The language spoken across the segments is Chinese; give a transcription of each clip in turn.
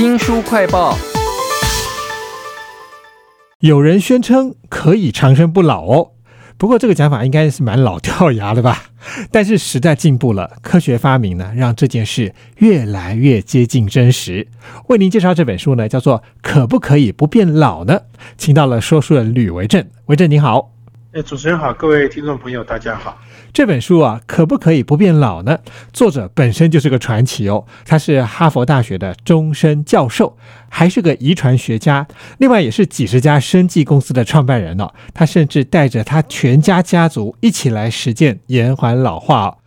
新书快报。有人宣称可以长生不老哦，不过这个讲法应该是蛮老掉牙的吧？但是时代进步了，科学发明呢，让这件事越来越接近真实。为您介绍这本书呢，叫做《可不可以不变老呢》，请到了说书人吕维正，维正你好。哎，主持人好，各位听众朋友，大家好。这本书啊，可不可以不变老呢？作者本身就是个传奇哦，他是哈佛大学的终身教授，还是个遗传学家，另外也是几十家生技公司的创办人哦。他甚至带着他全家家族一起来实践延缓老化哦。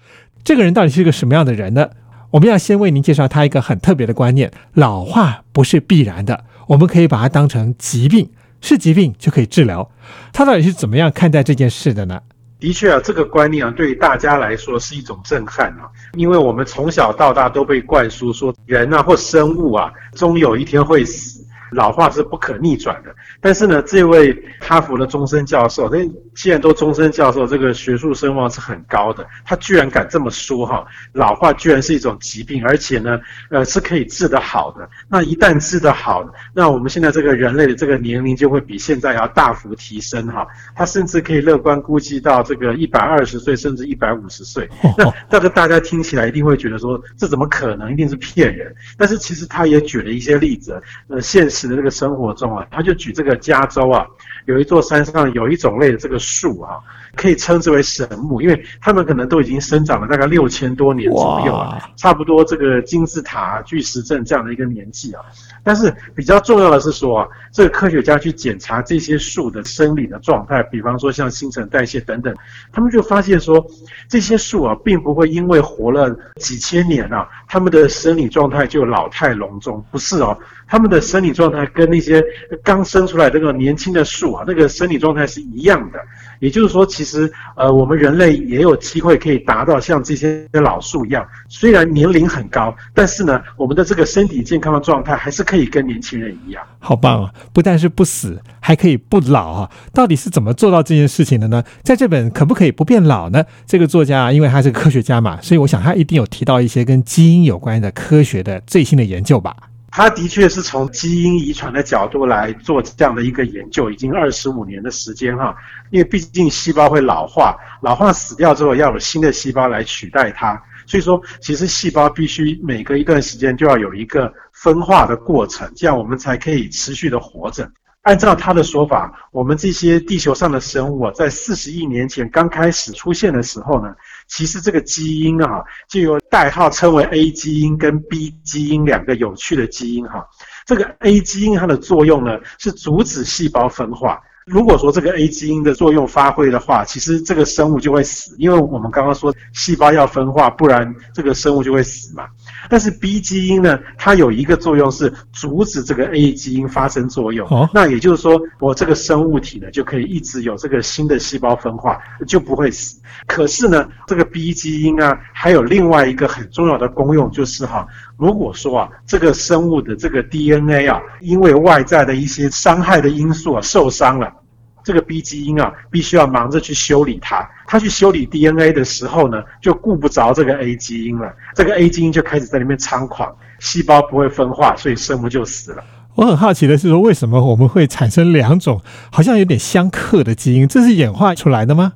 这个人到底是个什么样的人呢？我们要先为您介绍他一个很特别的观念：老化不是必然的，我们可以把它当成疾病。是疾病就可以治疗，他到底是怎么样看待这件事的呢？的确啊，这个观念啊，对于大家来说是一种震撼啊，因为我们从小到大都被灌输说，人啊或生物啊，终有一天会死。老化是不可逆转的，但是呢，这位哈佛的终身教授，既然都终身教授，这个学术声望是很高的，他居然敢这么说哈，老化居然是一种疾病，而且呢，呃，是可以治得好的。那一旦治得好，那我们现在这个人类的这个年龄就会比现在要大幅提升哈。他甚至可以乐观估计到这个一百二十岁，甚至一百五十岁。那这个大家听起来一定会觉得说，这怎么可能？一定是骗人。但是其实他也举了一些例子，呃，现实。的这个生活中啊，他就举这个加州啊，有一座山上有一种类的这个树啊，可以称之为神木，因为他们可能都已经生长了大概六千多年左右啊，差不多这个金字塔、巨石阵这样的一个年纪啊。但是比较重要的是说啊，这个科学家去检查这些树的生理的状态，比方说像新陈代谢等等，他们就发现说，这些树啊，并不会因为活了几千年啊，他们的生理状态就老态龙钟，不是哦。他们的生理状态跟那些刚生出来这个年轻的树啊，那个生理状态是一样的。也就是说，其实呃，我们人类也有机会可以达到像这些老树一样，虽然年龄很高，但是呢，我们的这个身体健康的状态还是可以跟年轻人一样。好棒啊！不但是不死，还可以不老啊！到底是怎么做到这件事情的呢？在这本可不可以不变老呢？这个作家啊因为他是科学家嘛，所以我想他一定有提到一些跟基因有关的科学的最新的研究吧。他的确是从基因遗传的角度来做这样的一个研究，已经二十五年的时间哈。因为毕竟细胞会老化，老化死掉之后要有新的细胞来取代它，所以说其实细胞必须每隔一段时间就要有一个分化的过程，这样我们才可以持续的活着。按照他的说法，我们这些地球上的生物啊，在四十亿年前刚开始出现的时候呢，其实这个基因啊，就有代号称为 A 基因跟 B 基因两个有趣的基因哈。这个 A 基因它的作用呢，是阻止细胞分化。如果说这个 A 基因的作用发挥的话，其实这个生物就会死，因为我们刚刚说细胞要分化，不然这个生物就会死嘛。但是 B 基因呢，它有一个作用是阻止这个 A 基因发生作用。哦，那也就是说，我这个生物体呢就可以一直有这个新的细胞分化，就不会死。可是呢，这个 B 基因啊，还有另外一个很重要的功用，就是哈，如果说啊，这个生物的这个 DNA 啊，因为外在的一些伤害的因素啊受伤了。这个 B 基因啊，必须要忙着去修理它。它去修理 DNA 的时候呢，就顾不着这个 A 基因了。这个 A 基因就开始在里面猖狂，细胞不会分化，所以生物就死了。我很好奇的是说，为什么我们会产生两种好像有点相克的基因？这是演化出来的吗？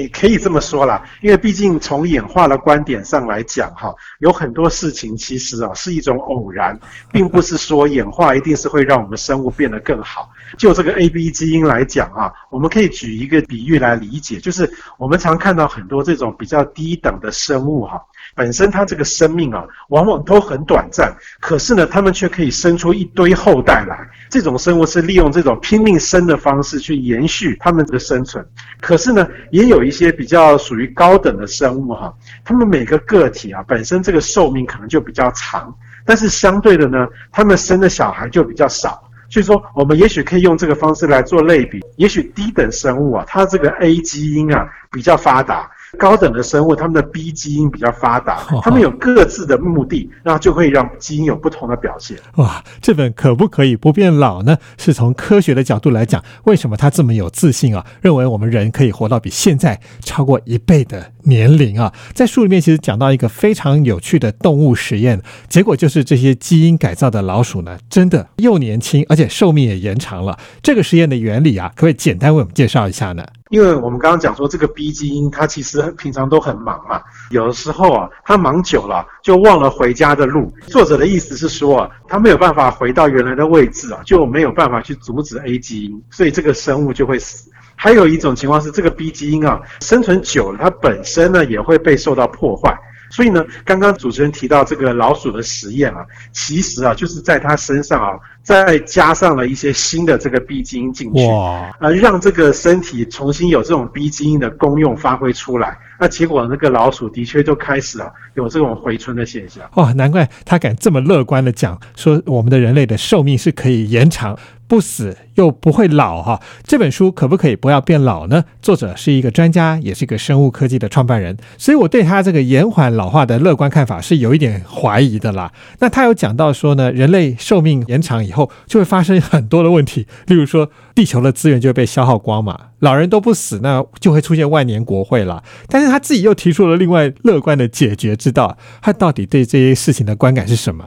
也可以这么说啦，因为毕竟从演化的观点上来讲，哈，有很多事情其实啊是一种偶然，并不是说演化一定是会让我们生物变得更好。就这个 A B 基因来讲啊，我们可以举一个比喻来理解，就是我们常看到很多这种比较低等的生物哈。本身它这个生命啊，往往都很短暂，可是呢，它们却可以生出一堆后代来。这种生物是利用这种拼命生的方式去延续它们的生存。可是呢，也有一些比较属于高等的生物哈，它们每个个体啊，本身这个寿命可能就比较长，但是相对的呢，它们生的小孩就比较少。所以说，我们也许可以用这个方式来做类比，也许低等生物啊，它这个 A 基因啊比较发达。高等的生物，它们的 B 基因比较发达，它们有各自的目的，那就会让基因有不同的表现。哇，这本可不可以不变老呢？是从科学的角度来讲，为什么他这么有自信啊？认为我们人可以活到比现在超过一倍的年龄啊？在书里面其实讲到一个非常有趣的动物实验，结果就是这些基因改造的老鼠呢，真的又年轻，而且寿命也延长了。这个实验的原理啊，可不可以简单为我们介绍一下呢？因为我们刚刚讲说，这个 B 基因它其实平常都很忙嘛，有的时候啊，它忙久了就忘了回家的路。作者的意思是说啊，它没有办法回到原来的位置啊，就没有办法去阻止 A 基因，所以这个生物就会死。还有一种情况是，这个 B 基因啊，生存久了，它本身呢也会被受到破坏。所以呢，刚刚主持人提到这个老鼠的实验啊，其实啊，就是在它身上啊。再加上了一些新的这个 B 基因进去，呃，让这个身体重新有这种 B 基因的功用发挥出来。那结果那个老鼠的确就开始啊有这种回春的现象。哇，难怪他敢这么乐观的讲，说我们的人类的寿命是可以延长。不死又不会老哈，这本书可不可以不要变老呢？作者是一个专家，也是一个生物科技的创办人，所以我对他这个延缓老化的乐观看法是有一点怀疑的啦。那他有讲到说呢，人类寿命延长以后就会发生很多的问题，例如说地球的资源就会被消耗光嘛，老人都不死，那就会出现万年国会了。但是他自己又提出了另外乐观的解决之道，他到底对这些事情的观感是什么？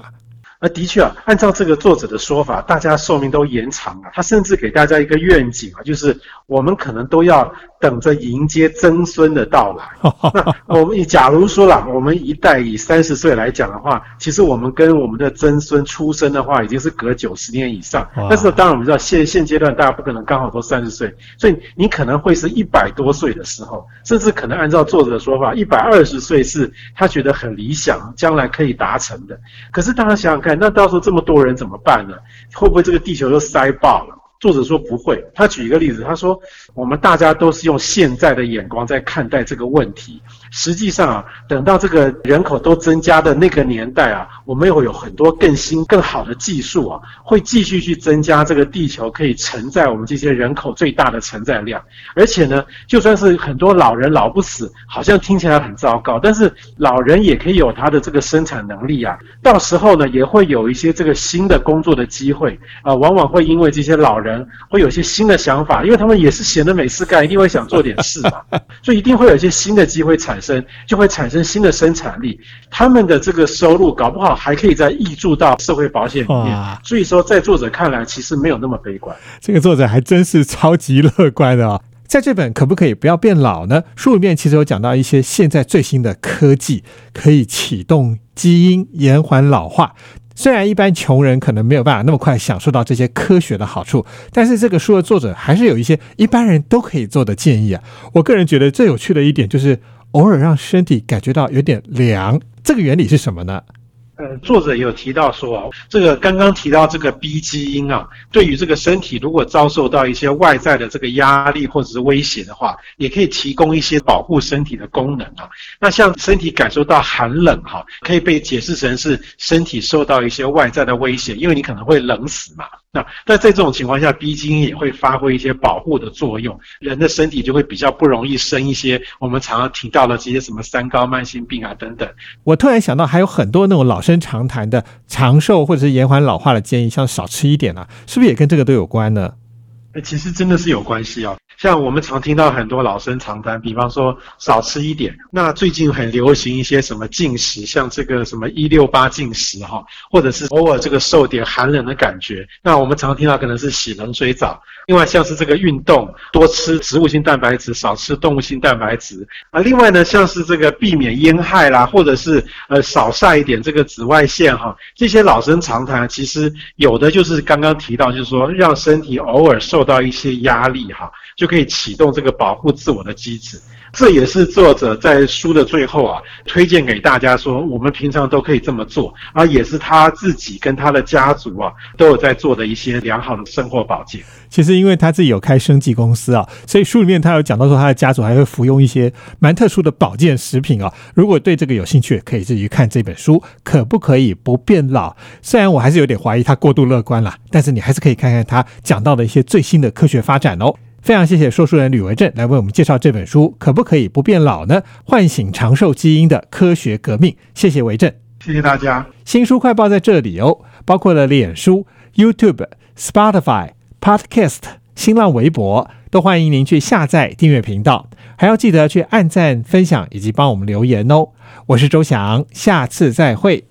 而的确啊，按照这个作者的说法，大家寿命都延长了。他甚至给大家一个愿景啊，就是我们可能都要。等着迎接曾孙的到来。那我们假如说了，我们一代以三十岁来讲的话，其实我们跟我们的曾孙出生的话，已经是隔九十年以上。但是当然我们知道，现现阶段大家不可能刚好都三十岁，所以你可能会是一百多岁的时候，甚至可能按照作者的说法，一百二十岁是他觉得很理想，将来可以达成的。可是大家想想看，那到时候这么多人怎么办呢？会不会这个地球都塞爆了？作者说不会，他举一个例子，他说我们大家都是用现在的眼光在看待这个问题。实际上啊，等到这个人口都增加的那个年代啊，我们会有很多更新、更好的技术啊，会继续去增加这个地球可以承载我们这些人口最大的承载量。而且呢，就算是很多老人老不死，好像听起来很糟糕，但是老人也可以有他的这个生产能力啊。到时候呢，也会有一些这个新的工作的机会啊，往往会因为这些老人会有一些新的想法，因为他们也是闲的没事干，一定会想做点事嘛，所以一定会有一些新的机会产。产生就会产生新的生产力，他们的这个收入搞不好还可以再溢注到社会保险里面。所以说，在作者看来，其实没有那么悲观。这个作者还真是超级乐观的啊！在这本可不可以不要变老呢？书里面其实有讲到一些现在最新的科技，可以启动基因延缓老化。虽然一般穷人可能没有办法那么快享受到这些科学的好处，但是这个书的作者还是有一些一般人都可以做的建议啊。我个人觉得最有趣的一点就是。偶尔让身体感觉到有点凉，这个原理是什么呢？呃，作者有提到说啊，这个刚刚提到这个 B 基因啊，对于这个身体如果遭受到一些外在的这个压力或者是威胁的话，也可以提供一些保护身体的功能啊。那像身体感受到寒冷哈，可以被解释成是身体受到一些外在的威胁，因为你可能会冷死嘛。那在这种情况下，B 基因也会发挥一些保护的作用，人的身体就会比较不容易生一些我们常常提到的这些什么三高、慢性病啊等等。我突然想到，还有很多那种老生常谈的长寿或者是延缓老化的建议，像少吃一点啊，是不是也跟这个都有关呢？其实真的是有关系哦。像我们常听到很多老生常谈，比方说少吃一点。那最近很流行一些什么进食，像这个什么一六八进食哈，或者是偶尔这个受点寒冷的感觉。那我们常听到可能是洗冷水澡。另外像是这个运动，多吃植物性蛋白质，少吃动物性蛋白质。啊，另外呢像是这个避免烟害啦，或者是呃少晒一点这个紫外线哈，这些老生常谈，其实有的就是刚刚提到，就是说让身体偶尔受到一些压力哈。就可以启动这个保护自我的机制，这也是作者在书的最后啊推荐给大家说，我们平常都可以这么做，而也是他自己跟他的家族啊都有在做的一些良好的生活保健。其实因为他自己有开生技公司啊，所以书里面他有讲到说他的家族还会服用一些蛮特殊的保健食品啊。如果对这个有兴趣，可以自己看这本书，可不可以不变老？虽然我还是有点怀疑他过度乐观了，但是你还是可以看看他讲到的一些最新的科学发展哦。非常谢谢说书人吕维正来为我们介绍这本书，可不可以不变老呢？唤醒长寿基因的科学革命。谢谢维正，谢谢大家。新书快报在这里哦，包括了脸书、YouTube、Spotify、Podcast、新浪微博，都欢迎您去下载订阅频道，还要记得去按赞、分享以及帮我们留言哦。我是周翔，下次再会。